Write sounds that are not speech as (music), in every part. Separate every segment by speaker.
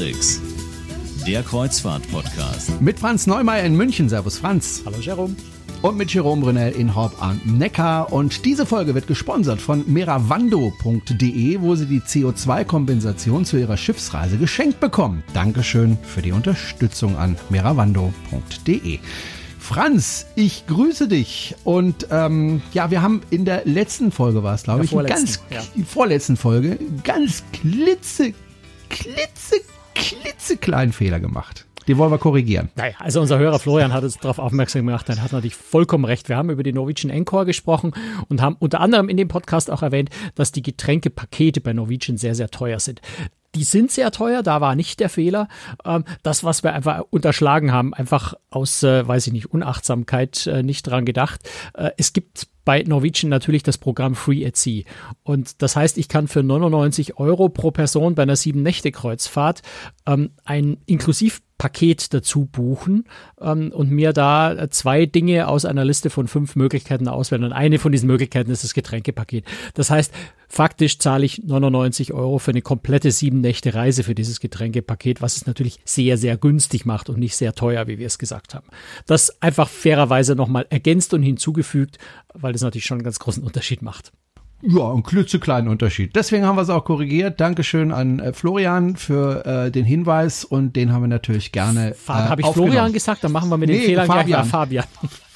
Speaker 1: Tricks. Der Kreuzfahrt-Podcast.
Speaker 2: Mit Franz Neumeier in München. Servus Franz.
Speaker 3: Hallo Jerome.
Speaker 2: Und mit Jerome Brunel in Horb am Neckar. Und diese Folge wird gesponsert von meravando.de, wo Sie die CO2-Kompensation zu Ihrer Schiffsreise geschenkt bekommen. Dankeschön für die Unterstützung an meravando.de. Franz, ich grüße dich. Und ähm, ja, wir haben in der letzten Folge war es, glaube ich, ganz ja. vorletzten Folge, ganz klitze, klitze, klitzekleinen Fehler gemacht. Die wollen wir korrigieren.
Speaker 3: Naja, also unser Hörer Florian hat uns darauf aufmerksam gemacht, er hat natürlich vollkommen recht. Wir haben über die Norwegian Encore gesprochen und haben unter anderem in dem Podcast auch erwähnt, dass die Getränkepakete bei Norwegian sehr, sehr teuer sind. Die sind sehr teuer, da war nicht der Fehler. Ähm, das, was wir einfach unterschlagen haben, einfach aus, äh, weiß ich nicht, Unachtsamkeit äh, nicht dran gedacht. Äh, es gibt bei Norwegian natürlich das Programm Free at Sea. Und das heißt, ich kann für 99 Euro pro Person bei einer sieben-Nächte-Kreuzfahrt ähm, ein Inklusivpaket dazu buchen ähm, und mir da zwei Dinge aus einer Liste von fünf Möglichkeiten auswählen. Und eine von diesen Möglichkeiten ist das Getränkepaket. Das heißt, faktisch zahle ich 99 Euro für eine komplette sieben Nächte Reise für dieses Getränkepaket, was es natürlich sehr, sehr günstig macht und nicht sehr teuer, wie wir es gesagt haben. Das einfach fairerweise nochmal ergänzt und hinzugefügt, weil das natürlich schon einen ganz großen Unterschied macht.
Speaker 2: Ja, ein klitzekleinen Unterschied. Deswegen haben wir es auch korrigiert. Dankeschön an äh, Florian für äh, den Hinweis und den haben wir natürlich gerne. Äh,
Speaker 3: Habe ich Florian gesagt? Dann machen wir mit den nee, Fehlern
Speaker 2: Fabian.
Speaker 3: gleich Fabian.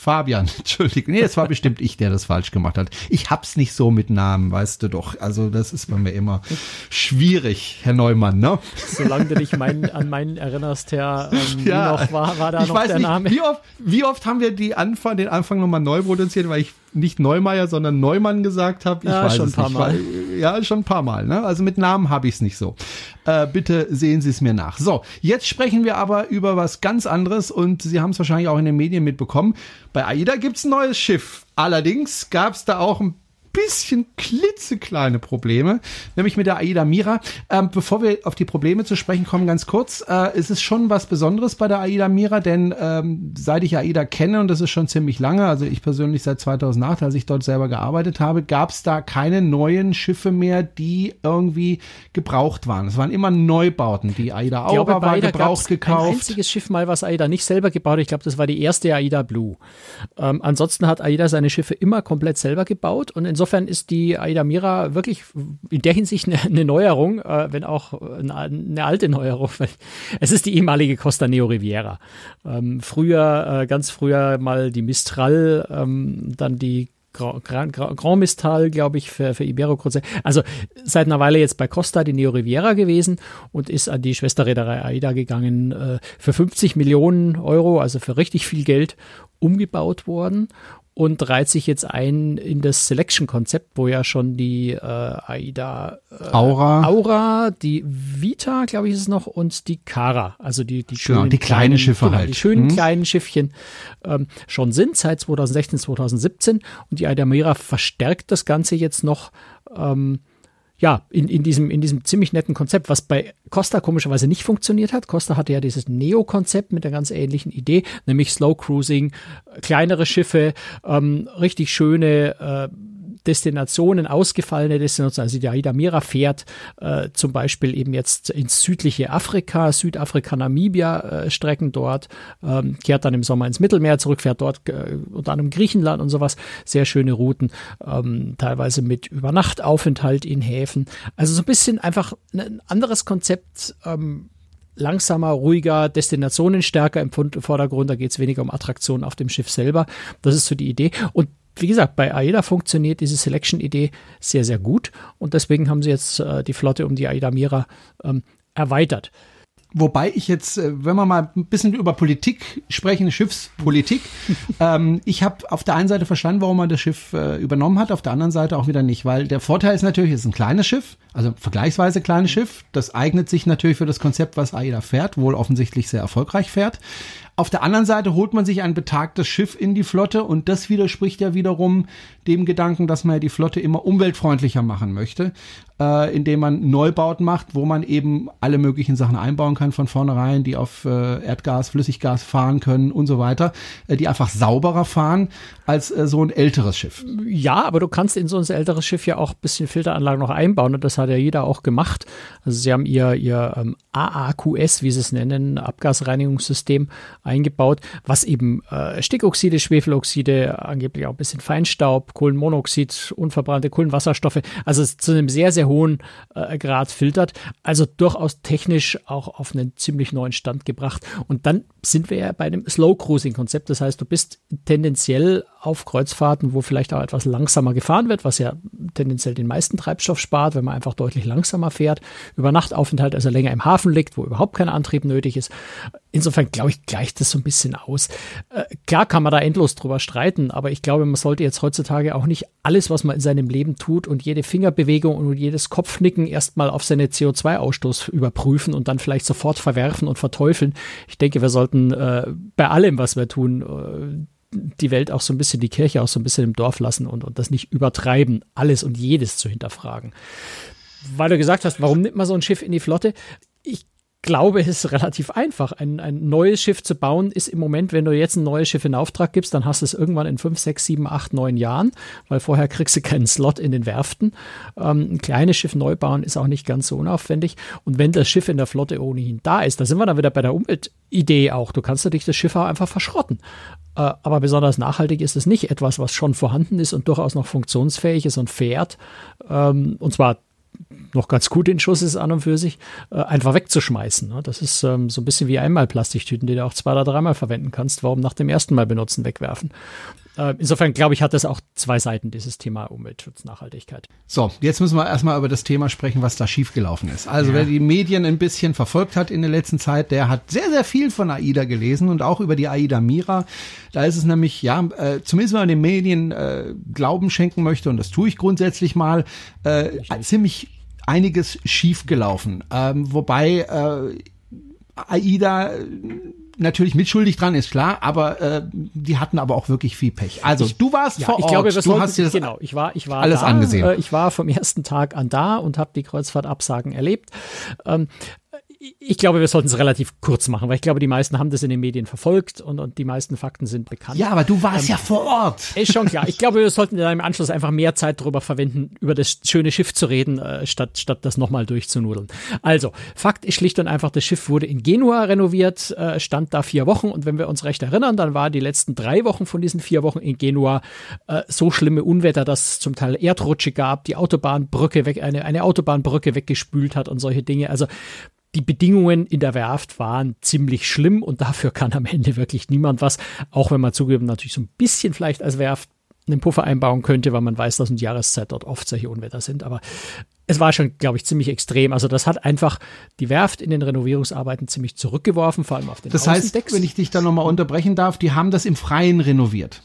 Speaker 2: Fabian, (laughs) Entschuldigung. Nee, es war bestimmt ich, der das falsch gemacht hat. Ich hab's nicht so mit Namen, weißt du doch. Also das ist bei mir immer schwierig, Herr Neumann, ne?
Speaker 3: Solange du dich mein, an meinen erinnerst, Herr, ähm, ja, noch war, war da noch der
Speaker 2: nicht,
Speaker 3: Name.
Speaker 2: Wie oft, wie oft haben wir die Anfang, den Anfang nochmal neu produziert, weil ich nicht Neumeier, sondern Neumann gesagt habe. Ich
Speaker 3: ja,
Speaker 2: weiß
Speaker 3: schon
Speaker 2: es
Speaker 3: ein paar
Speaker 2: nicht.
Speaker 3: Mal.
Speaker 2: Ja, schon ein paar Mal. Ne? Also mit Namen habe ich es nicht so. Äh, bitte sehen Sie es mir nach. So, jetzt sprechen wir aber über was ganz anderes und Sie haben es wahrscheinlich auch in den Medien mitbekommen. Bei AIDA gibt es ein neues Schiff. Allerdings gab es da auch ein bisschen klitzekleine Probleme, nämlich mit der AIDA Mira. Ähm, bevor wir auf die Probleme zu sprechen kommen, ganz kurz, äh, es ist schon was Besonderes bei der AIDA Mira, denn ähm, seit ich AIDA kenne, und das ist schon ziemlich lange, also ich persönlich seit 2008, als ich dort selber gearbeitet habe, gab es da keine neuen Schiffe mehr, die irgendwie gebraucht waren. Es waren immer Neubauten. Die AIDA Aura war
Speaker 3: AIDA
Speaker 2: gebraucht gekauft.
Speaker 3: Ein einziges Schiff mal, was AIDA nicht selber gebaut hat. Ich glaube, das war die erste AIDA Blue. Ähm, ansonsten hat AIDA seine Schiffe immer komplett selber gebaut und insofern insofern ist die Aida Mira wirklich in der Hinsicht eine, eine Neuerung, äh, wenn auch eine, eine, alte Neuerung. Es ist die ehemalige Costa Neo Riviera. Ähm, früher, äh, ganz früher mal die Mistral, ähm, dann die Grand, Grand, Mistal, glaube ich, für, für Ibero Cruze. Also seit einer Weile jetzt bei Costa die Neo Riviera gewesen und ist an die Schwesterreederei AIDA gegangen äh, für 50 Millionen Euro, also für richtig viel Geld umgebaut worden und reiht sich jetzt ein in das Selection-Konzept, wo ja schon die äh, AIDA
Speaker 2: äh, Aura.
Speaker 3: Aura, die Vita, glaube ich, ist es noch, und die Cara, also die, die
Speaker 2: schönen genau, die kleinen Schiffe
Speaker 3: genau,
Speaker 2: halt.
Speaker 3: Die schönen hm. kleinen Schiffchen ähm, schon sind seit 2016, 2017 und die AIDA Mira verstärkt das Ganze jetzt noch ähm, ja, in, in, diesem, in diesem ziemlich netten Konzept, was bei Costa komischerweise nicht funktioniert hat. Costa hatte ja dieses Neo-Konzept mit einer ganz ähnlichen Idee, nämlich Slow Cruising, kleinere Schiffe, ähm, richtig schöne äh, Destinationen, ausgefallene Destinationen, also die Aida Mira fährt äh, zum Beispiel eben jetzt ins südliche Afrika, Südafrika, Namibia äh, Strecken dort, ähm, kehrt dann im Sommer ins Mittelmeer zurück, fährt dort äh, unter anderem Griechenland und sowas, sehr schöne Routen, ähm, teilweise mit Übernachtaufenthalt in Häfen. Also so ein bisschen einfach ein anderes Konzept, ähm, langsamer, ruhiger, Destinationen stärker im Vordergrund. Da geht es weniger um Attraktionen auf dem Schiff selber. Das ist so die Idee. Und wie gesagt, bei AIDA funktioniert diese Selection-Idee sehr, sehr gut und deswegen haben sie jetzt äh, die Flotte um die AIDA Mira ähm, erweitert.
Speaker 2: Wobei ich jetzt, äh, wenn wir mal ein bisschen über Politik sprechen, Schiffspolitik, (laughs) ähm, ich habe auf der einen Seite verstanden, warum man das Schiff äh, übernommen hat, auf der anderen Seite auch wieder nicht, weil der Vorteil ist natürlich, es ist ein kleines Schiff, also vergleichsweise kleines Schiff, das eignet sich natürlich für das Konzept, was AIDA fährt, wohl offensichtlich sehr erfolgreich fährt. Auf der anderen Seite holt man sich ein betagtes Schiff in die Flotte und das widerspricht ja wiederum dem Gedanken, dass man ja die Flotte immer umweltfreundlicher machen möchte. äh, indem man Neubauten macht, wo man eben alle möglichen Sachen einbauen kann von vornherein, die auf äh, Erdgas, Flüssiggas fahren können und so weiter, äh, die einfach sauberer fahren als äh, so ein älteres Schiff.
Speaker 3: Ja, aber du kannst in so ein älteres Schiff ja auch ein bisschen Filteranlagen noch einbauen und das hat ja jeder auch gemacht. Also sie haben ihr, ihr ähm, AAQS, wie sie es nennen, Abgasreinigungssystem eingebaut, was eben äh, Stickoxide, Schwefeloxide, angeblich auch ein bisschen Feinstaub, Kohlenmonoxid, unverbrannte Kohlenwasserstoffe, also zu einem sehr, sehr hohen äh, Grad filtert. Also durchaus technisch auch auf einen ziemlich neuen Stand gebracht. Und dann sind wir ja bei einem Slow Cruising Konzept. Das heißt, du bist tendenziell auf Kreuzfahrten, wo vielleicht auch etwas langsamer gefahren wird, was ja tendenziell den meisten Treibstoff spart, wenn man einfach deutlich langsamer fährt. Über Nachtaufenthalt also länger im Hafen liegt, wo überhaupt kein Antrieb nötig ist. Insofern glaube ich, gleicht das so ein bisschen aus. Äh, klar kann man da endlos drüber streiten, aber ich glaube, man sollte jetzt heutzutage auch nicht alles, was man in seinem Leben tut und jede Fingerbewegung und jedes Kopfnicken erstmal auf seine CO2-Ausstoß überprüfen und dann vielleicht sofort verwerfen und verteufeln. Ich denke, wir sollten äh, bei allem, was wir tun, äh, die Welt auch so ein bisschen, die Kirche auch so ein bisschen im Dorf lassen und, und das nicht übertreiben, alles und jedes zu hinterfragen. Weil du gesagt hast, warum nimmt man so ein Schiff in die Flotte? Ich glaube, es ist relativ einfach. Ein, ein neues Schiff zu bauen ist im Moment, wenn du jetzt ein neues Schiff in Auftrag gibst, dann hast du es irgendwann in fünf, sechs, sieben, acht, neun Jahren, weil vorher kriegst du keinen Slot in den Werften. Ähm, ein kleines Schiff neu bauen ist auch nicht ganz so unaufwendig. Und wenn das Schiff in der Flotte ohnehin da ist, da sind wir dann wieder bei der Umweltidee auch. Du kannst natürlich das Schiff auch einfach verschrotten. Äh, aber besonders nachhaltig ist es nicht etwas, was schon vorhanden ist und durchaus noch funktionsfähig ist und fährt. Ähm, und zwar noch ganz gut in Schuss ist an und für sich, äh, einfach wegzuschmeißen. Ne? Das ist ähm, so ein bisschen wie einmal Plastiktüten, die du auch zwei oder dreimal verwenden kannst. Warum nach dem ersten Mal benutzen wegwerfen? Äh, insofern glaube ich, hat das auch zwei Seiten, dieses Thema Umweltschutz, Nachhaltigkeit.
Speaker 2: So, jetzt müssen wir erstmal über das Thema sprechen, was da schiefgelaufen ist. Also ja. wer die Medien ein bisschen verfolgt hat in der letzten Zeit, der hat sehr, sehr viel von AIDA gelesen und auch über die AIDA Mira. Da ist es nämlich, ja, äh, zumindest wenn man den Medien äh, Glauben schenken möchte, und das tue ich grundsätzlich mal, äh, ziemlich einiges schiefgelaufen. Ähm, wobei äh, AIDA natürlich mitschuldig dran, ist klar, aber äh, die hatten aber auch wirklich viel Pech. Also ich, du warst ja, vor
Speaker 3: ich
Speaker 2: Ort,
Speaker 3: glaube,
Speaker 2: du hast dir das
Speaker 3: genau, ich war, ich war
Speaker 2: alles
Speaker 3: da,
Speaker 2: angesehen.
Speaker 3: Äh, ich war vom ersten Tag an da und habe die Kreuzfahrtabsagen erlebt. Ähm, ich glaube, wir sollten es relativ kurz machen, weil ich glaube, die meisten haben das in den Medien verfolgt und, und die meisten Fakten sind bekannt.
Speaker 2: Ja, aber du warst ähm, ja vor Ort. (laughs)
Speaker 3: Ist schon klar. Ich glaube, wir sollten dann im Anschluss einfach mehr Zeit darüber verwenden, über das schöne Schiff zu reden, äh, statt, statt das nochmal durchzunudeln. Also, Fakt ist schlicht und einfach, das Schiff wurde in Genua renoviert, äh, stand da vier Wochen und wenn wir uns recht erinnern, dann waren die letzten drei Wochen von diesen vier Wochen in Genua äh, so schlimme Unwetter, dass es zum Teil Erdrutsche gab, die Autobahnbrücke weg, eine, eine Autobahnbrücke weggespült hat und solche Dinge. Also die Bedingungen in der Werft waren ziemlich schlimm und dafür kann am Ende wirklich niemand was, auch wenn man zugeben natürlich so ein bisschen vielleicht als Werft einen Puffer einbauen könnte, weil man weiß, dass in Jahreszeit dort oft solche Unwetter sind. Aber es war schon, glaube ich, ziemlich extrem. Also das hat einfach die Werft in den Renovierungsarbeiten ziemlich zurückgeworfen, vor allem auf den
Speaker 2: Das heißt, wenn ich dich da nochmal unterbrechen darf, die haben das im Freien renoviert.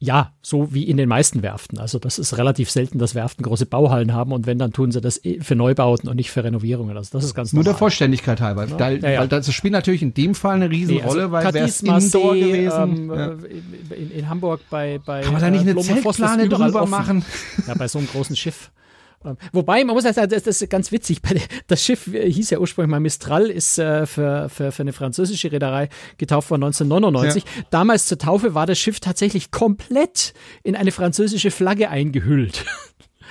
Speaker 3: Ja, so wie in den meisten Werften. Also das ist relativ selten, dass Werften große Bauhallen haben und wenn, dann tun sie das eh für Neubauten und nicht für Renovierungen. Also das ist ganz
Speaker 2: Nur
Speaker 3: normal.
Speaker 2: der Vollständigkeit halber. Ja. Weil, ja, ja. weil das spielt natürlich in dem Fall eine Riesenrolle, nee, also weil wäre es Indoor gewesen.
Speaker 3: Ähm, in, in, Hamburg bei, bei
Speaker 2: Kann man da nicht eine Zeltplane drüber offen. machen?
Speaker 3: Ja, bei so einem großen Schiff. Ähm, wobei, man muss sagen, das ist ganz witzig. Das Schiff hieß ja ursprünglich mal Mistral, ist äh, für, für, für eine französische Reederei getauft worden 1999. Ja. Damals zur Taufe war das Schiff tatsächlich komplett in eine französische Flagge eingehüllt. (laughs)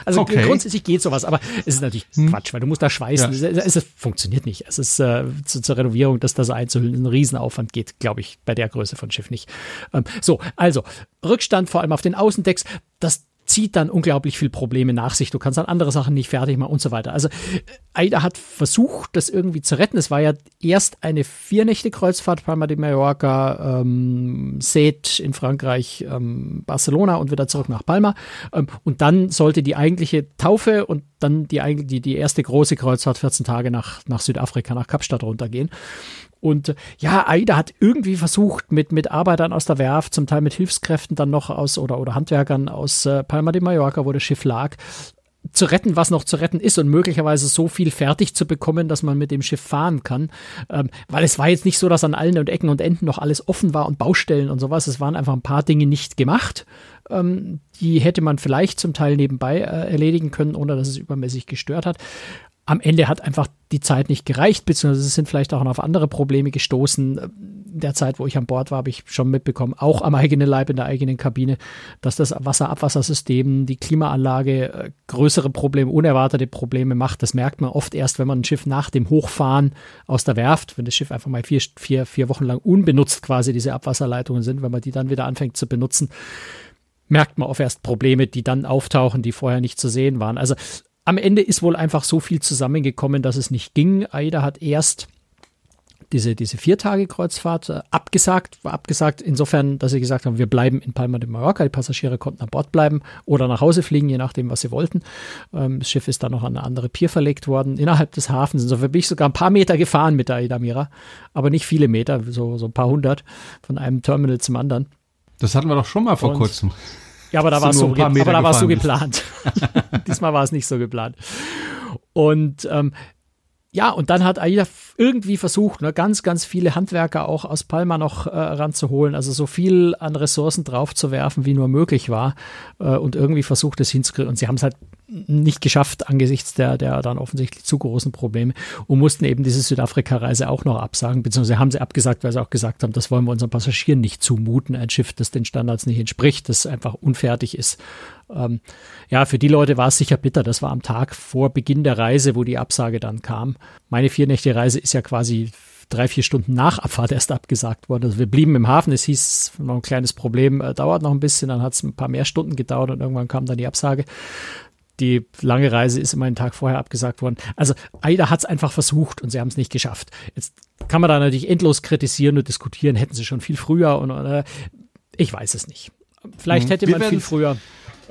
Speaker 3: Also okay. grundsätzlich geht sowas, aber es ist natürlich hm. Quatsch, weil du musst da schweißen. Ja. Es, es, funktioniert nicht. Es ist äh, zu, zur Renovierung, das da so einzuhüllen, ein Riesenaufwand geht, glaube ich, bei der Größe von Schiff nicht. Ähm, so, also Rückstand vor allem auf den Außendecks. Das zieht dann unglaublich viel Probleme nach sich. Du kannst dann andere Sachen nicht fertig machen und so weiter. Also AIDA hat versucht, das irgendwie zu retten. Es war ja erst eine Vier-Nächte-Kreuzfahrt, Palma de Mallorca, ähm, Sète in Frankreich, ähm, Barcelona und wieder zurück nach Palma. Ähm, und dann sollte die eigentliche Taufe und dann die, die, die erste große Kreuzfahrt 14 Tage nach, nach Südafrika, nach Kapstadt runtergehen. Und ja, AIDA hat irgendwie versucht, mit, mit Arbeitern aus der Werft, zum Teil mit Hilfskräften dann noch aus oder, oder Handwerkern aus äh, Palma de Mallorca, wo das Schiff lag, zu retten, was noch zu retten ist und möglicherweise so viel fertig zu bekommen, dass man mit dem Schiff fahren kann. Ähm, weil es war jetzt nicht so, dass an allen und Ecken und Enden noch alles offen war und Baustellen und sowas. Es waren einfach ein paar Dinge nicht gemacht. Ähm, die hätte man vielleicht zum Teil nebenbei äh, erledigen können, ohne dass es übermäßig gestört hat am Ende hat einfach die Zeit nicht gereicht, beziehungsweise sind vielleicht auch noch auf andere Probleme gestoßen. In der Zeit, wo ich an Bord war, habe ich schon mitbekommen, auch am eigenen Leib in der eigenen Kabine, dass das Wasserabwassersystem, die Klimaanlage äh, größere Probleme, unerwartete Probleme macht. Das merkt man oft erst, wenn man ein Schiff nach dem Hochfahren aus der Werft, wenn das Schiff einfach mal vier, vier, vier Wochen lang unbenutzt quasi diese Abwasserleitungen sind, wenn man die dann wieder anfängt zu benutzen, merkt man oft erst Probleme, die dann auftauchen, die vorher nicht zu sehen waren. Also am Ende ist wohl einfach so viel zusammengekommen, dass es nicht ging. AIDA hat erst diese, diese Vier-Tage-Kreuzfahrt äh, abgesagt, war abgesagt insofern, dass sie gesagt haben, wir bleiben in Palma de Mallorca, die Passagiere konnten an Bord bleiben oder nach Hause fliegen, je nachdem, was sie wollten. Ähm, das Schiff ist dann noch an eine andere Pier verlegt worden, innerhalb des Hafens. Insofern bin ich sogar ein paar Meter gefahren mit der AIDA Mira, aber nicht viele Meter, so, so ein paar hundert von einem Terminal zum anderen.
Speaker 2: Das hatten wir doch schon mal vor Und kurzem.
Speaker 3: Ja, aber da war es so, es so geplant. (laughs) Diesmal war es nicht so geplant. Und ähm, ja, und dann hat AIDA irgendwie versucht, ne, ganz, ganz viele Handwerker auch aus Palma noch äh, ranzuholen, also so viel an Ressourcen draufzuwerfen, wie nur möglich war äh, und irgendwie versucht, es hinzukriegen. Und sie haben es halt nicht geschafft angesichts der, der dann offensichtlich zu großen Probleme und mussten eben diese Südafrika-Reise auch noch absagen, beziehungsweise haben sie abgesagt, weil sie auch gesagt haben, das wollen wir unseren Passagieren nicht zumuten, ein Schiff, das den Standards nicht entspricht, das einfach unfertig ist. Ähm, ja, für die Leute war es sicher bitter. Das war am Tag vor Beginn der Reise, wo die Absage dann kam. Meine vier Nächte Reise ist ja quasi drei, vier Stunden nach Abfahrt erst abgesagt worden. Also wir blieben im Hafen. Es hieß noch ein kleines Problem, äh, dauert noch ein bisschen. Dann hat es ein paar mehr Stunden gedauert und irgendwann kam dann die Absage die lange Reise ist immer einen Tag vorher abgesagt worden. Also AIDA hat es einfach versucht und sie haben es nicht geschafft. Jetzt kann man da natürlich endlos kritisieren und diskutieren, hätten sie schon viel früher und äh, ich weiß es nicht. Vielleicht mhm. hätte man viel früher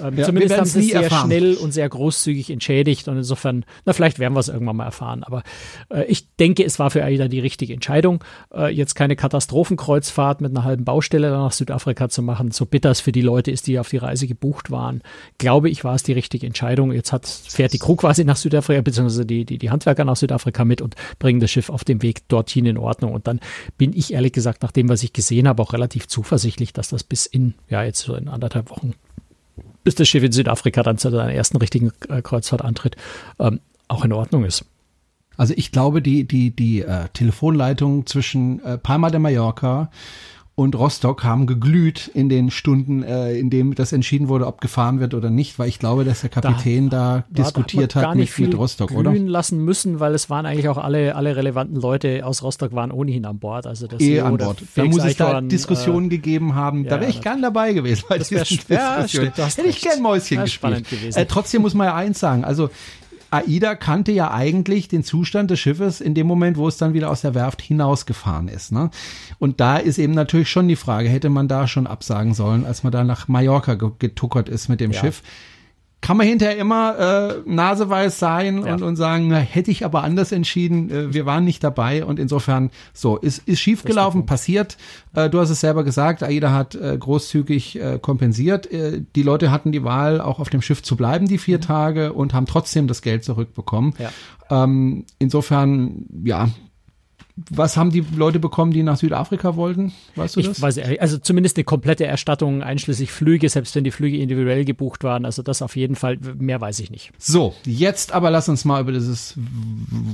Speaker 3: ähm, ja, zumindest haben sie es sehr erfahren. schnell und sehr großzügig entschädigt und insofern, na, vielleicht werden wir es irgendwann mal erfahren. Aber äh, ich denke, es war für AIDA die richtige Entscheidung, äh, jetzt keine Katastrophenkreuzfahrt mit einer halben Baustelle nach Südafrika zu machen, so bitter es für die Leute ist, die auf die Reise gebucht waren. Glaube ich, war es die richtige Entscheidung. Jetzt hat, fährt die Crew quasi nach Südafrika, beziehungsweise die, die, die Handwerker nach Südafrika mit und bringen das Schiff auf dem Weg dorthin in Ordnung. Und dann bin ich ehrlich gesagt, nach dem, was ich gesehen habe, auch relativ zuversichtlich, dass das bis in, ja, jetzt so in anderthalb Wochen bis das Schiff in Südafrika dann zu seiner ersten richtigen äh, Kreuzfahrt antritt, ähm, auch in Ordnung ist.
Speaker 2: Also ich glaube, die, die, die äh, Telefonleitung zwischen äh, Palma de Mallorca und Rostock haben geglüht in den Stunden, äh, in dem das entschieden wurde, ob gefahren wird oder nicht, weil ich glaube, dass der Kapitän da, da diskutiert hat mit, mit Rostock,
Speaker 3: glühen oder? lassen müssen, weil es waren eigentlich auch alle, alle relevanten Leute aus Rostock waren ohnehin an Bord. Also das
Speaker 2: eh an Bord. Da muss es da Diskussionen äh, gegeben haben. Da wäre ich gern dabei gewesen. Bei
Speaker 3: das wäre ja, stimmt,
Speaker 2: Hätte ich gern Mäuschen gespielt. Äh, trotzdem muss man ja eins sagen, also AIDA kannte ja eigentlich den Zustand des Schiffes in dem Moment, wo es dann wieder aus der Werft hinausgefahren ist. Ne? Und da ist eben natürlich schon die Frage, hätte man da schon absagen sollen, als man da nach Mallorca getuckert ist mit dem ja. Schiff kann man hinterher immer äh, naseweiß sein ja. und, und sagen, na, hätte ich aber anders entschieden, äh, wir waren nicht dabei und insofern so, ist, ist schiefgelaufen, passiert. Äh, du hast es selber gesagt, AIDA hat äh, großzügig äh, kompensiert. Äh, die Leute hatten die Wahl, auch auf dem Schiff zu bleiben, die vier mhm. Tage und haben trotzdem das Geld zurückbekommen. Ja. Ähm, insofern, ja, was haben die Leute bekommen, die nach Südafrika wollten? Weißt du
Speaker 3: ich
Speaker 2: das?
Speaker 3: Weiß, also zumindest eine komplette Erstattung, einschließlich Flüge, selbst wenn die Flüge individuell gebucht waren. Also das auf jeden Fall, mehr weiß ich nicht.
Speaker 2: So, jetzt aber lass uns mal über dieses,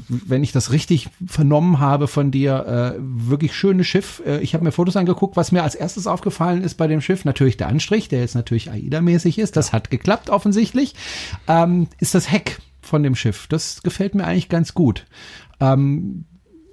Speaker 2: wenn ich das richtig vernommen habe von dir, äh, wirklich schöne Schiff. Äh, ich habe mir Fotos angeguckt, was mir als erstes aufgefallen ist bei dem Schiff, natürlich der Anstrich, der jetzt natürlich AIDA-mäßig ist. Das ja. hat geklappt offensichtlich. Ähm, ist das Heck von dem Schiff. Das gefällt mir eigentlich ganz gut. Ähm,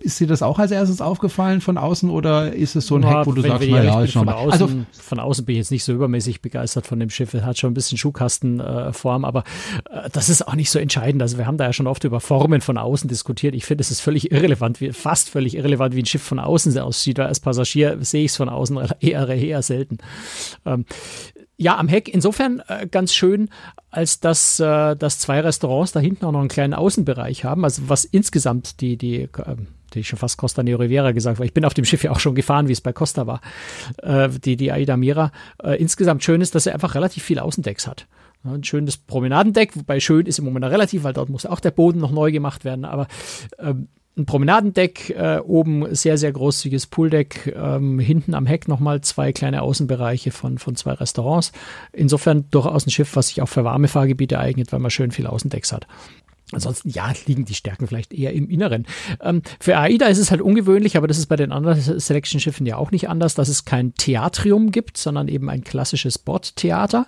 Speaker 2: ist dir das auch als erstes aufgefallen von außen oder ist es so ein ja, Heck, wo du sagst, naja, ist
Speaker 3: von außen, also von außen bin ich jetzt nicht so übermäßig begeistert von dem Schiff. Es hat schon ein bisschen Schuhkastenform, äh, aber äh, das ist auch nicht so entscheidend. Also wir haben da ja schon oft über Formen von außen diskutiert. Ich finde, es ist völlig irrelevant, wie, fast völlig irrelevant, wie ein Schiff von außen aussieht. Als Passagier sehe ich es von außen (laughs) eher, eher selten. Ähm, ja, am Heck insofern äh, ganz schön, als dass, äh, dass zwei Restaurants da hinten auch noch einen kleinen Außenbereich haben. Also was insgesamt die, die äh, hätte ich schon fast Costa Neo Rivera gesagt, weil ich bin auf dem Schiff ja auch schon gefahren, wie es bei Costa war, äh, die, die Aida Mira. Äh, insgesamt schön ist, dass er einfach relativ viel Außendecks hat. ein schönes Promenadendeck, wobei schön ist im Moment relativ, weil dort muss auch der Boden noch neu gemacht werden, aber ähm, ein Promenadendeck, äh, oben sehr, sehr großzügiges Pooldeck, ähm, hinten am Heck nochmal zwei kleine Außenbereiche von, von zwei Restaurants. Insofern durchaus ein Schiff, was sich auch für warme Fahrgebiete eignet, weil man schön viel Außendecks hat. Ansonsten, ja, liegen die Stärken vielleicht eher im Inneren. Ähm, für AIDA ist es halt ungewöhnlich, aber das ist bei den anderen Selection-Schiffen ja auch nicht anders, dass es kein Theatrium gibt, sondern eben ein klassisches Bordtheater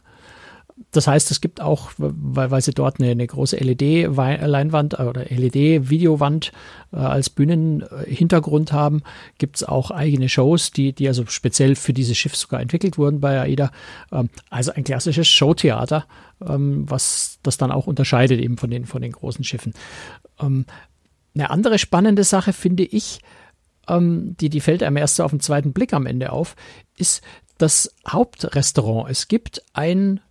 Speaker 3: das heißt, es gibt auch, weil, weil sie dort eine, eine große LED-Leinwand äh, oder LED-Videowand äh, als Bühnenhintergrund haben, gibt es auch eigene Shows, die, die also speziell für dieses Schiff sogar entwickelt wurden bei AIDA. Ähm, also ein klassisches Showtheater, ähm, was das dann auch unterscheidet eben von den, von den großen Schiffen. Ähm, eine andere spannende Sache finde ich, ähm, die, die fällt einem erst so auf den zweiten Blick am Ende auf, ist das Hauptrestaurant. Es gibt ein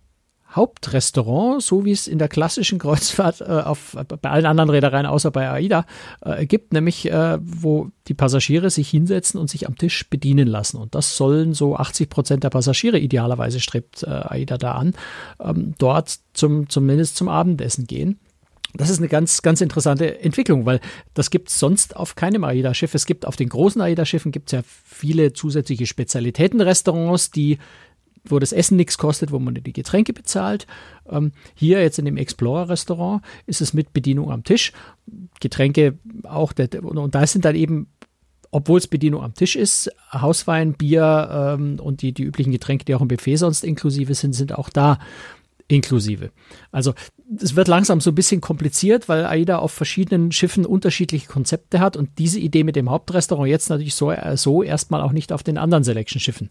Speaker 3: Hauptrestaurant, so wie es in der klassischen Kreuzfahrt äh, auf, bei allen anderen Reedereien außer bei AIDA äh, gibt, nämlich äh, wo die Passagiere sich hinsetzen und sich am Tisch bedienen lassen. Und das sollen so 80 Prozent der Passagiere idealerweise strebt äh, AIDA da an, ähm, dort zum, zumindest zum Abendessen gehen. Das ist eine ganz, ganz interessante Entwicklung, weil das gibt es sonst auf keinem AIDA-Schiff. Es gibt auf den großen AIDA-Schiffen gibt es ja viele zusätzliche Spezialitätenrestaurants, die wo das Essen nichts kostet, wo man die Getränke bezahlt. Ähm, hier jetzt in dem Explorer-Restaurant ist es mit Bedienung am Tisch. Getränke auch, der, und da sind dann eben obwohl es Bedienung am Tisch ist, Hauswein, Bier ähm, und die, die üblichen Getränke, die auch im Buffet sonst inklusive sind, sind auch da inklusive. Also es wird langsam so ein bisschen kompliziert, weil AIDA auf verschiedenen Schiffen unterschiedliche Konzepte hat und diese Idee mit dem Hauptrestaurant jetzt natürlich so, äh, so erstmal auch nicht auf den anderen Selection-Schiffen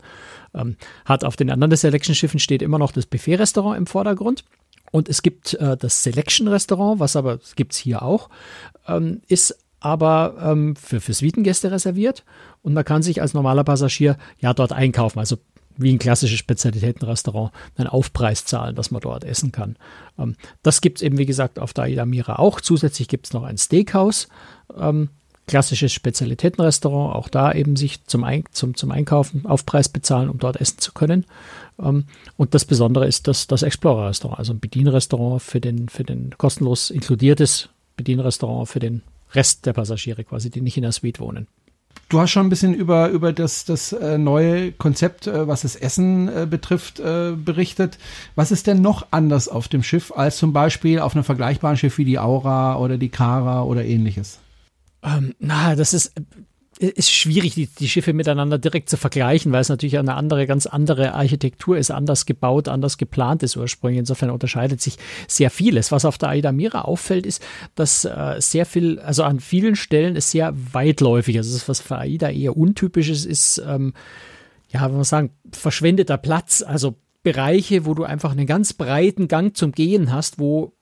Speaker 3: ähm, hat. Auf den anderen Selection-Schiffen steht immer noch das Buffet-Restaurant im Vordergrund. Und es gibt äh, das Selection-Restaurant, was aber gibt es hier auch, ähm, ist aber ähm, für, für Suitengäste reserviert und man kann sich als normaler Passagier ja dort einkaufen. Also wie ein klassisches Spezialitätenrestaurant einen Aufpreis zahlen, dass man dort essen kann. Ähm, das gibt es eben, wie gesagt, auf der Aida Mira auch. Zusätzlich gibt es noch ein Steakhouse, ähm, klassisches Spezialitätenrestaurant, auch da eben sich zum, Ein zum, zum Einkaufen Aufpreis bezahlen, um dort essen zu können. Ähm, und das Besondere ist das, das Explorer-Restaurant, also ein Bedienrestaurant für den, für den kostenlos inkludiertes Bedienrestaurant für den Rest der Passagiere quasi, die nicht in der Suite wohnen.
Speaker 2: Du hast schon ein bisschen über, über das, das äh, neue Konzept, äh, was das Essen äh, betrifft, berichtet. Was ist denn noch anders auf dem Schiff als zum Beispiel auf einem vergleichbaren Schiff wie die Aura oder die Kara oder ähnliches?
Speaker 3: Ähm, na, das ist ist schwierig, die, die Schiffe miteinander direkt zu vergleichen, weil es natürlich eine andere, ganz andere Architektur ist, anders gebaut, anders geplant ist ursprünglich. Insofern unterscheidet sich sehr vieles. Was auf der Aida Mira auffällt, ist, dass äh, sehr viel, also an vielen Stellen ist sehr weitläufig. Also das, was für Aida eher untypisch ist, ist, ähm, ja, wenn man sagen, verschwendeter Platz. Also Bereiche, wo du einfach einen ganz breiten Gang zum Gehen hast, wo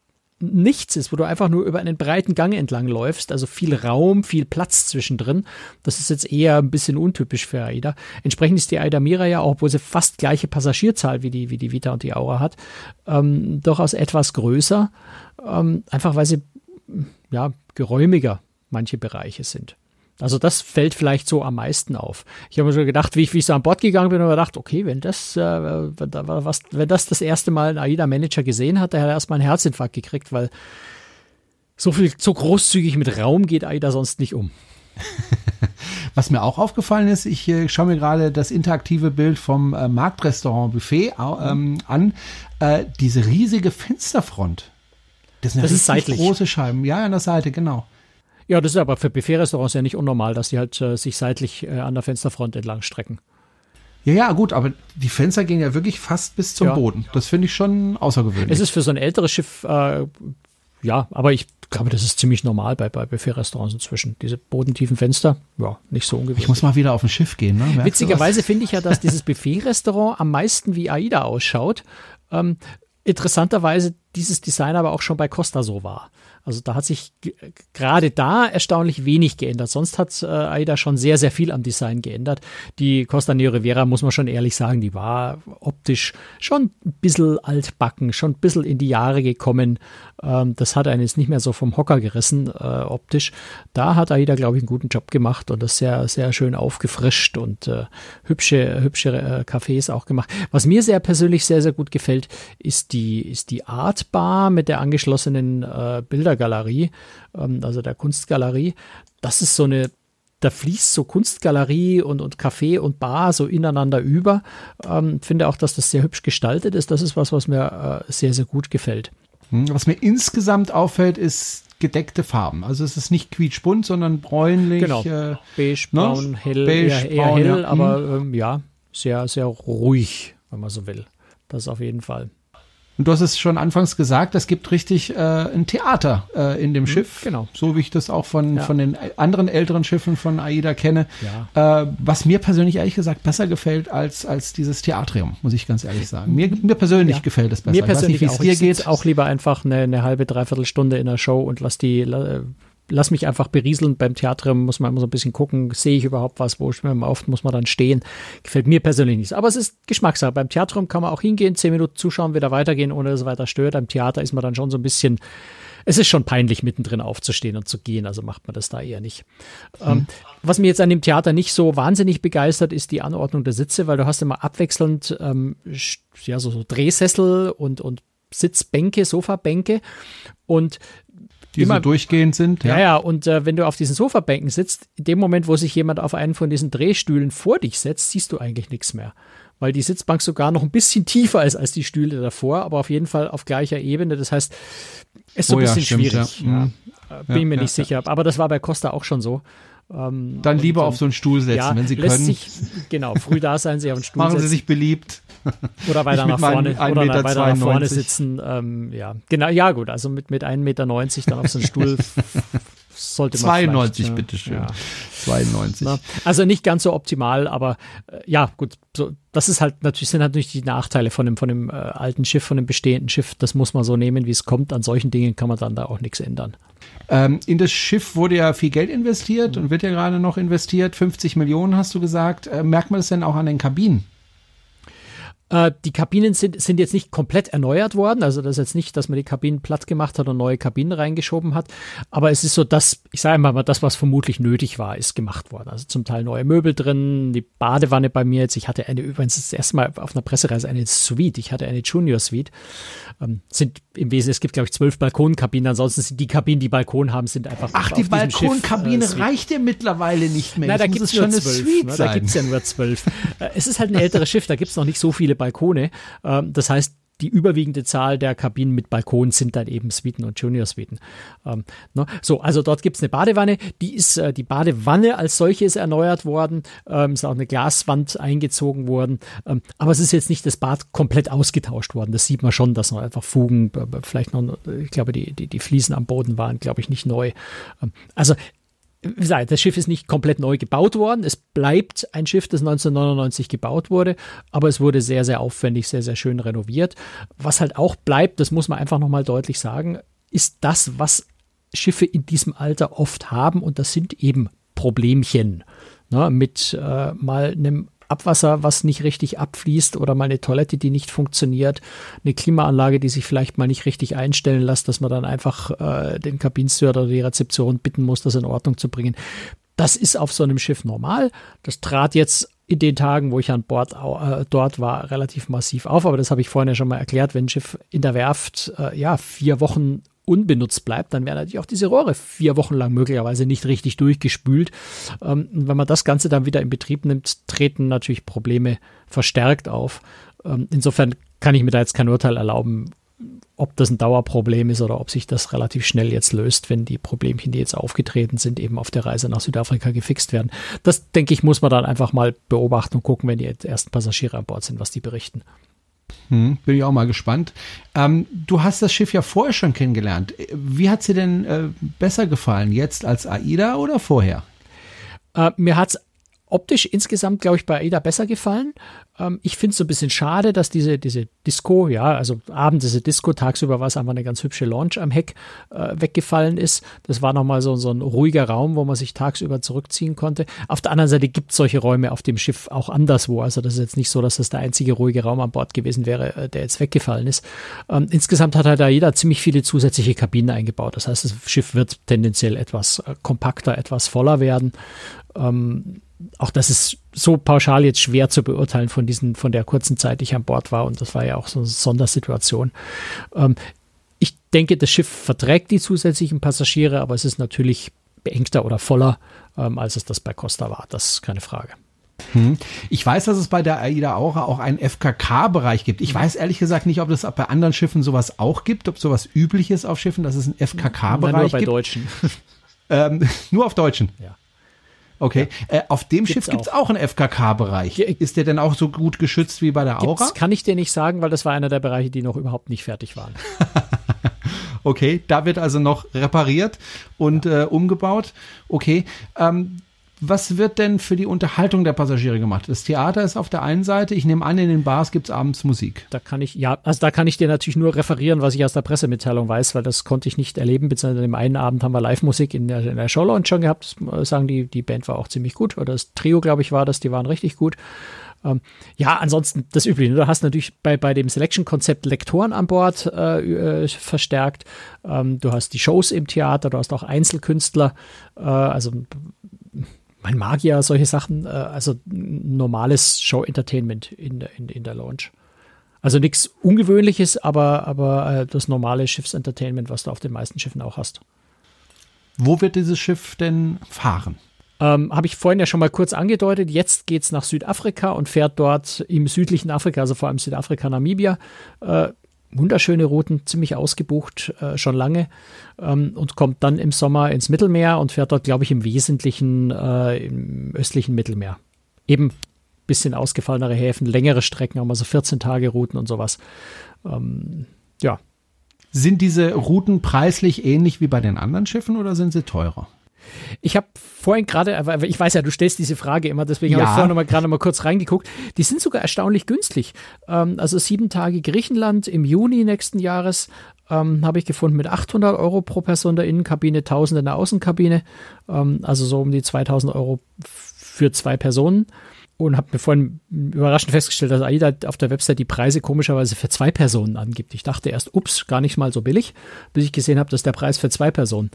Speaker 3: nichts ist, wo du einfach nur über einen breiten Gang entlang läufst, also viel Raum, viel Platz zwischendrin. Das ist jetzt eher ein bisschen untypisch für AIDA. Entsprechend ist die AIDA Mira ja auch, obwohl sie fast gleiche Passagierzahl wie die, wie die Vita und die Aura hat, ähm, durchaus etwas größer, ähm, einfach weil sie ja geräumiger manche Bereiche sind. Also das fällt vielleicht so am meisten auf. Ich habe mir schon gedacht, wie ich, wie ich so an Bord gegangen bin, und gedacht, okay, wenn das, äh, was, wenn das das erste Mal ein AIDA-Manager gesehen hat, der hat erstmal einen Herzinfarkt gekriegt, weil so viel, so großzügig mit Raum geht AIDA sonst nicht um. (laughs)
Speaker 2: Was mir auch aufgefallen ist, ich äh, schaue mir gerade das interaktive Bild vom äh, Marktrestaurant Buffet ähm, an. Äh, diese riesige Fensterfront.
Speaker 3: Das, das ist seitlich.
Speaker 2: große Scheiben. Ja, an der Seite, genau.
Speaker 3: Ja, das ist aber für Buffet-Restaurants ja nicht unnormal, dass die halt äh, sich seitlich äh, an der Fensterfront entlang strecken.
Speaker 2: Ja, ja, gut, aber die Fenster gehen ja wirklich fast bis zum ja. Boden. Das finde ich schon außergewöhnlich.
Speaker 3: Es ist für so ein älteres Schiff, äh, ja, aber ich glaube, das ist ziemlich normal bei, bei Buffet-Restaurants inzwischen. Diese bodentiefen Fenster, ja, nicht so ungewöhnlich.
Speaker 2: Ich muss mal wieder auf ein Schiff gehen. Ne?
Speaker 3: Witzigerweise finde ich ja, dass dieses (laughs) Buffet-Restaurant am meisten wie AIDA ausschaut. Ähm, interessanterweise dieses Design aber auch schon bei Costa so war. Also da hat sich gerade da erstaunlich wenig geändert. Sonst hat äh, AIDA schon sehr, sehr viel am Design geändert. Die Costa Neo Rivera, muss man schon ehrlich sagen, die war optisch schon ein bisschen altbacken, schon ein bisschen in die Jahre gekommen. Ähm, das hat einen jetzt nicht mehr so vom Hocker gerissen, äh, optisch. Da hat AIDA, glaube ich, einen guten Job gemacht und das sehr, sehr schön aufgefrischt und äh, hübsche, hübsche äh, Cafés auch gemacht. Was mir sehr persönlich sehr, sehr gut gefällt, ist die, ist die Art Bar mit der angeschlossenen äh, Bilder Bildergalerie, ähm, also der Kunstgalerie. Das ist so eine da fließt so Kunstgalerie und, und Café und Bar so ineinander über. Ähm, finde auch, dass das sehr hübsch gestaltet ist. Das ist was, was mir äh, sehr, sehr gut gefällt.
Speaker 2: Hm, was mir insgesamt auffällt, ist gedeckte Farben. Also es ist nicht quietschbunt, sondern bräunlich.
Speaker 3: Genau. Äh, Beige, ne? braun, hell, Beige, eher, eher braun, hell, ja. aber hm. ähm, ja, sehr, sehr ruhig, wenn man so will. Das auf jeden Fall.
Speaker 2: Und du hast es schon anfangs gesagt, es gibt richtig äh, ein Theater äh, in dem mhm, Schiff. Genau. So wie ich das auch von, ja. von den anderen älteren Schiffen von AIDA kenne. Ja. Äh, was mir persönlich ehrlich gesagt besser gefällt als, als dieses Theatrium, muss ich ganz ehrlich sagen. Mir, mir persönlich ja. gefällt es besser.
Speaker 3: Mir persönlich ich weiß nicht, wie es dir geht. auch lieber einfach eine, eine halbe, dreiviertel Stunde in der Show und lass die lass mich einfach berieseln. Beim Theater muss man immer so ein bisschen gucken, sehe ich überhaupt was, wo ich mir oft muss man dann stehen. Gefällt mir persönlich nicht. Aber es ist Geschmackssache. Beim Theater kann man auch hingehen, zehn Minuten zuschauen, wieder weitergehen, ohne dass es weiter stört. Am Theater ist man dann schon so ein bisschen, es ist schon peinlich, mittendrin aufzustehen und zu gehen, also macht man das da eher nicht. Ähm, was mir jetzt an dem Theater nicht so wahnsinnig begeistert, ist die Anordnung der Sitze, weil du hast immer abwechselnd ähm, ja, so, so Drehsessel und, und Sitzbänke, Sofabänke und
Speaker 2: die immer, so durchgehend sind.
Speaker 3: Ja, ja, ja und äh, wenn du auf diesen Sofabänken sitzt, in dem Moment, wo sich jemand auf einen von diesen Drehstühlen vor dich setzt, siehst du eigentlich nichts mehr. Weil die Sitzbank sogar noch ein bisschen (laughs) tiefer ist als die Stühle davor, aber auf jeden Fall auf gleicher Ebene. Das heißt, ist so oh, ein bisschen ja, stimmt, schwierig. Ja. Mhm. Bin ich mir nicht sicher. Aber das war bei Costa auch schon so.
Speaker 2: Ähm, Dann lieber und, auf so einen Stuhl setzen, ja, wenn Sie können.
Speaker 3: Sich, genau, früh da sein, Sie auf einen Stuhl
Speaker 2: Machen setzen. Sie sich beliebt.
Speaker 3: Oder weiter (laughs) nach vorne, oder weiter nach vorne sitzen. Ähm, ja, genau, ja gut, also mit, mit 1,90 Meter dann auf so einen Stuhl (laughs) sollte man
Speaker 2: 92, ja, bitteschön. Ja. 92. Na,
Speaker 3: also nicht ganz so optimal, aber äh, ja, gut, so, das ist halt natürlich, sind natürlich die Nachteile von dem, von dem äh, alten Schiff, von dem bestehenden Schiff. Das muss man so nehmen, wie es kommt. An solchen Dingen kann man dann da auch nichts ändern.
Speaker 2: Ähm, in das Schiff wurde ja viel Geld investiert und wird ja gerade noch investiert. 50 Millionen hast du gesagt. Äh, merkt man das denn auch an den Kabinen?
Speaker 3: Äh, die Kabinen sind, sind jetzt nicht komplett erneuert worden. Also das ist jetzt nicht, dass man die Kabinen platt gemacht hat und neue Kabinen reingeschoben hat. Aber es ist so, dass, ich sage mal, das, was vermutlich nötig war, ist gemacht worden. Also zum Teil neue Möbel drin, die Badewanne bei mir jetzt. Ich hatte eine, übrigens das erste Mal auf einer Pressereise eine Suite. Ich hatte eine Junior Suite. Ähm, sind im Wesentlichen, es gibt glaube ich zwölf Balkonkabinen. Ansonsten sind die Kabinen, die Balkon haben, sind einfach.
Speaker 2: Ach, die Balkonkabine äh, reicht ja mittlerweile nicht mehr.
Speaker 3: Na, da gibt es schon eine zwölf. Ne? Da gibt es ja nur zwölf. Äh, es ist halt ein älteres Schiff, da gibt es noch nicht so viele Balkone. Ähm, das heißt, die überwiegende Zahl der Kabinen mit Balkon sind dann eben Suiten und Junior-Suiten. Ähm, ne? So, also dort gibt es eine Badewanne. Die ist, äh, die Badewanne als solche ist erneuert worden. Ähm, ist auch eine Glaswand eingezogen worden. Ähm, aber es ist jetzt nicht das Bad komplett ausgetauscht worden. Das sieht man schon, dass noch einfach Fugen, vielleicht noch, ich glaube, die, die, die Fliesen am Boden waren, glaube ich, nicht neu. Ähm, also wie gesagt, das Schiff ist nicht komplett neu gebaut worden. Es bleibt ein Schiff, das 1999 gebaut wurde, aber es wurde sehr, sehr aufwendig, sehr, sehr schön renoviert. Was halt auch bleibt, das muss man einfach nochmal deutlich sagen, ist das, was Schiffe in diesem Alter oft haben und das sind eben Problemchen. Ne, mit äh, mal einem Abwasser, was nicht richtig abfließt oder mal eine Toilette, die nicht funktioniert, eine Klimaanlage, die sich vielleicht mal nicht richtig einstellen lässt, dass man dann einfach äh, den Kabinensteward oder die Rezeption bitten muss, das in Ordnung zu bringen. Das ist auf so einem Schiff normal. Das trat jetzt in den Tagen, wo ich an Bord äh, dort war, relativ massiv auf. Aber das habe ich vorhin ja schon mal erklärt. Wenn ein Schiff in der Werft äh, ja vier Wochen unbenutzt bleibt, dann werden natürlich auch diese Rohre vier Wochen lang möglicherweise nicht richtig durchgespült. Ähm, wenn man das Ganze dann wieder in Betrieb nimmt, treten natürlich Probleme verstärkt auf. Ähm, insofern kann ich mir da jetzt kein Urteil erlauben, ob das ein Dauerproblem ist oder ob sich das relativ schnell jetzt löst, wenn die Problemchen, die jetzt aufgetreten sind, eben auf der Reise nach Südafrika gefixt werden. Das, denke ich, muss man dann einfach mal beobachten und gucken, wenn die ersten Passagiere an Bord sind, was die berichten.
Speaker 2: Hm, bin ich auch mal gespannt. Ähm, du hast das Schiff ja vorher schon kennengelernt. Wie hat sie denn äh, besser gefallen, jetzt als AIDA oder vorher?
Speaker 3: Äh, mir hat es optisch insgesamt, glaube ich, bei AIDA besser gefallen. Ähm, ich finde es so ein bisschen schade, dass diese, diese Disco, ja, also abends diese Disco, tagsüber war es einfach eine ganz hübsche Launch am Heck äh, weggefallen ist. Das war nochmal so, so ein ruhiger Raum, wo man sich tagsüber zurückziehen konnte. Auf der anderen Seite gibt es solche Räume auf dem Schiff auch anderswo. Also das ist jetzt nicht so, dass das der einzige ruhige Raum an Bord gewesen wäre, äh, der jetzt weggefallen ist. Ähm, insgesamt hat halt da jeder ziemlich viele zusätzliche Kabinen eingebaut. Das heißt, das Schiff wird tendenziell etwas äh, kompakter, etwas voller werden. Ähm, auch das ist so pauschal jetzt schwer zu beurteilen von diesen, von der kurzen Zeit, die ich an Bord war. Und das war ja auch so eine Sondersituation. Ähm, ich denke, das Schiff verträgt die zusätzlichen Passagiere, aber es ist natürlich beengter oder voller, ähm, als es das bei Costa war. Das ist keine Frage.
Speaker 2: Hm. Ich weiß, dass es bei der AIDA Aura auch einen FKK-Bereich gibt. Ich weiß ehrlich gesagt nicht, ob es bei anderen Schiffen sowas auch gibt, ob sowas üblich ist auf Schiffen, dass es einen FKK-Bereich gibt. Nur
Speaker 3: bei Deutschen. (laughs)
Speaker 2: Ähm, nur auf Deutschen.
Speaker 3: Ja.
Speaker 2: Okay. Ja. Äh, auf dem gibt's Schiff gibt es auch. auch einen FKK-Bereich. Ist der denn auch so gut geschützt wie bei der Aura? Das
Speaker 3: kann ich dir nicht sagen, weil das war einer der Bereiche, die noch überhaupt nicht fertig waren. (laughs)
Speaker 2: okay, da wird also noch repariert und ja. äh, umgebaut. Okay. Ähm, was wird denn für die Unterhaltung der Passagiere gemacht? Das Theater ist auf der einen Seite. Ich nehme an, in den Bars gibt es abends Musik.
Speaker 3: Da kann ich, ja, also da kann ich dir natürlich nur referieren, was ich aus der Pressemitteilung weiß, weil das konnte ich nicht erleben. Beziehungsweise an dem einen Abend haben wir Live-Musik in der, in der Showlounge schon gehabt. Das sagen die, die Band war auch ziemlich gut. Oder das Trio, glaube ich, war das. Die waren richtig gut. Ähm, ja, ansonsten das Übliche. Du hast natürlich bei, bei dem Selection-Konzept Lektoren an Bord äh, äh, verstärkt. Ähm, du hast die Shows im Theater, du hast auch Einzelkünstler. Äh, also mein Magier, solche Sachen, äh, also normales Show-Entertainment in, der, in, in der Lounge. Also nichts Ungewöhnliches, aber, aber äh, das normale Schiffsentertainment, was du auf den meisten Schiffen auch hast.
Speaker 2: Wo wird dieses Schiff denn fahren?
Speaker 3: Ähm, Habe ich vorhin ja schon mal kurz angedeutet. Jetzt geht es nach Südafrika und fährt dort im südlichen Afrika, also vor allem Südafrika, Namibia, äh, wunderschöne Routen, ziemlich ausgebucht, äh, schon lange ähm, und kommt dann im Sommer ins Mittelmeer und fährt dort, glaube ich, im Wesentlichen äh, im östlichen Mittelmeer. Eben bisschen ausgefallenere Häfen, längere Strecken, auch mal so 14 Tage Routen und sowas. Ähm, ja.
Speaker 2: Sind diese Routen preislich ähnlich wie bei den anderen Schiffen oder sind sie teurer?
Speaker 3: Ich habe vorhin gerade, ich weiß ja, du stellst diese Frage immer, deswegen ja. habe ich vorhin noch mal, gerade mal kurz reingeguckt. Die sind sogar erstaunlich günstig. Ähm, also sieben Tage Griechenland im Juni nächsten Jahres ähm, habe ich gefunden mit 800 Euro pro Person der Innenkabine, 1000 in der Außenkabine. Ähm, also so um die 2000 Euro für zwei Personen und habe mir vorhin überraschend festgestellt, dass AIDA auf der Website die Preise komischerweise für zwei Personen angibt. Ich dachte erst, ups, gar nicht mal so billig, bis ich gesehen habe, dass der Preis für zwei Personen.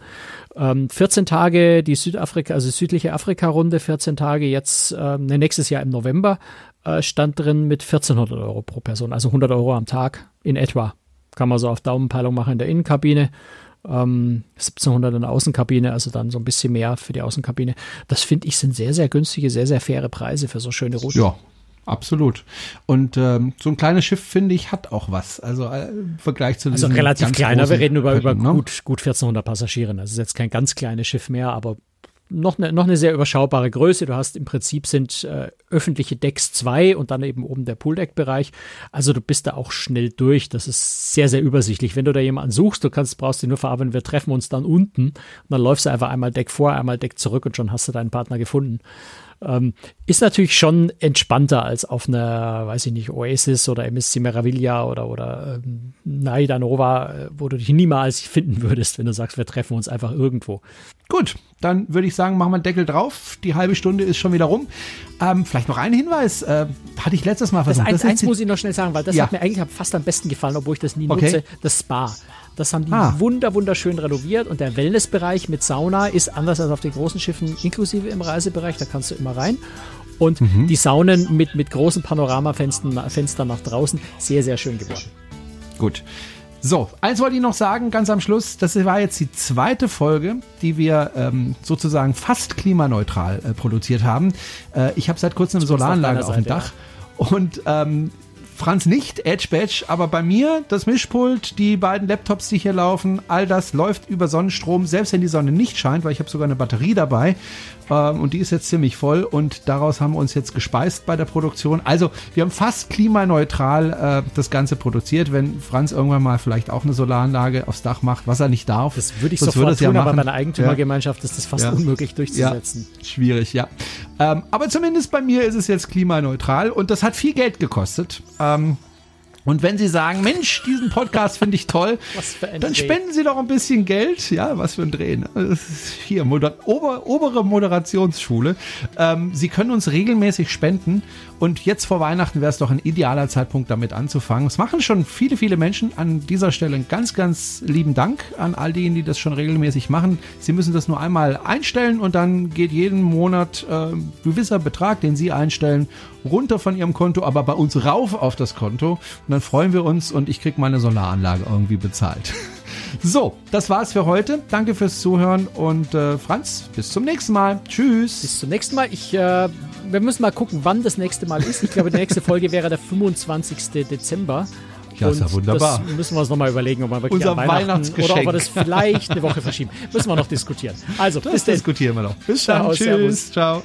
Speaker 3: Ähm, 14 Tage die Südafrika, also südliche Afrika-Runde, 14 Tage jetzt ähm, nächstes Jahr im November äh, stand drin mit 1400 Euro pro Person, also 100 Euro am Tag in etwa. Kann man so auf Daumenpeilung machen in der Innenkabine ähm, 1700 in der Außenkabine, also dann so ein bisschen mehr für die Außenkabine. Das finde ich sind sehr, sehr günstige, sehr, sehr faire Preise für so schöne Routen.
Speaker 2: Ja, absolut. Und ähm, so ein kleines Schiff, finde ich, hat auch was. Also äh, im Vergleich zu
Speaker 3: Also relativ kleiner, wir reden über, über ne? gut, gut 1400 Passagiere. Das ist jetzt kein ganz kleines Schiff mehr, aber noch eine, noch eine sehr überschaubare Größe. Du hast im Prinzip sind äh, öffentliche Decks zwei und dann eben oben der Pooldeck-Bereich. Also du bist da auch schnell durch. Das ist sehr, sehr übersichtlich. Wenn du da jemanden suchst, du kannst, brauchst du nur verarbeiten, wir treffen uns dann unten und dann läufst du einfach einmal Deck vor, einmal Deck zurück und schon hast du deinen Partner gefunden. Ähm, ist natürlich schon entspannter als auf einer, weiß ich nicht, Oasis oder MSC Meraviglia oder, oder ähm, Naida Nova, äh, wo du dich niemals (laughs) finden würdest, wenn du sagst, wir treffen uns einfach irgendwo.
Speaker 2: Gut, dann würde ich sagen, machen wir einen Deckel drauf. Die halbe Stunde ist schon wieder rum. Ähm, vielleicht noch ein Hinweis. Äh, hatte ich letztes Mal
Speaker 3: versucht. Das eins, das eins muss ich noch schnell sagen, weil das ja. hat mir eigentlich fast am besten gefallen, obwohl ich das nie okay. nutze. Das Spa. Das haben die ah. wunder, wunderschön renoviert und der Wellnessbereich mit Sauna ist anders als auf den großen Schiffen inklusive im Reisebereich. Da kannst du immer rein. Und mhm. die Saunen mit, mit großen Panoramafenstern Fenstern nach draußen, sehr, sehr schön geworden.
Speaker 2: Gut. So, eins wollte ich noch sagen, ganz am Schluss. Das war jetzt die zweite Folge, die wir ähm, sozusagen fast klimaneutral äh, produziert haben. Äh, ich habe seit kurzem eine Solaranlage auf, dem Dach. Ja. Und ähm, Franz nicht, Edge Badge, aber bei mir das Mischpult, die beiden Laptops, die hier laufen, all das läuft über Sonnenstrom, selbst wenn die Sonne nicht scheint, weil ich habe sogar eine Batterie dabei ähm, und die ist jetzt ziemlich voll und daraus haben wir uns jetzt gespeist bei der Produktion. Also wir haben fast klimaneutral äh, das Ganze produziert, wenn Franz irgendwann mal vielleicht auch eine Solaranlage aufs Dach macht, was er nicht darf.
Speaker 3: Das würde ich sofort tun, ja aber bei einer Eigentümergemeinschaft ja. ist das fast ja. unmöglich durchzusetzen.
Speaker 2: Schwierig, ja. Ähm, aber zumindest bei mir ist es jetzt klimaneutral und das hat viel Geld gekostet. Ähm, und wenn Sie sagen, Mensch, diesen Podcast finde ich toll, (laughs) dann spenden Sie doch ein bisschen Geld. Ja, was für ein Dreh. Ne? Hier, Moder Ober obere Moderationsschule. Ähm, Sie können uns regelmäßig spenden und jetzt vor Weihnachten wäre es doch ein idealer Zeitpunkt, damit anzufangen. Es machen schon viele, viele Menschen. An dieser Stelle einen ganz, ganz lieben Dank an all diejenigen, die das schon regelmäßig machen. Sie müssen das nur einmal einstellen und dann geht jeden Monat äh, ein gewisser Betrag, den Sie einstellen, runter von Ihrem Konto, aber bei uns rauf auf das Konto. Und dann freuen wir uns und ich kriege meine Solaranlage irgendwie bezahlt. (laughs) So, das war's für heute. Danke fürs Zuhören und äh, Franz, bis zum nächsten Mal. Tschüss.
Speaker 3: Bis zum nächsten Mal. Ich, äh, wir müssen mal gucken, wann das nächste Mal ist. Ich glaube, die nächste Folge wäre der 25. Dezember.
Speaker 2: Ja, ist ja wunderbar.
Speaker 3: Das müssen wir uns nochmal überlegen, ob wir wirklich
Speaker 2: Unser
Speaker 3: Weihnachten
Speaker 2: Weihnachtsgeschenk.
Speaker 3: oder ob wir das vielleicht eine Woche verschieben. Müssen wir noch diskutieren. Also,
Speaker 2: Das
Speaker 3: bis dann.
Speaker 2: diskutieren wir noch. Bis
Speaker 3: Ciao,
Speaker 2: dann.
Speaker 3: servus.
Speaker 2: Tschüss. Ciao.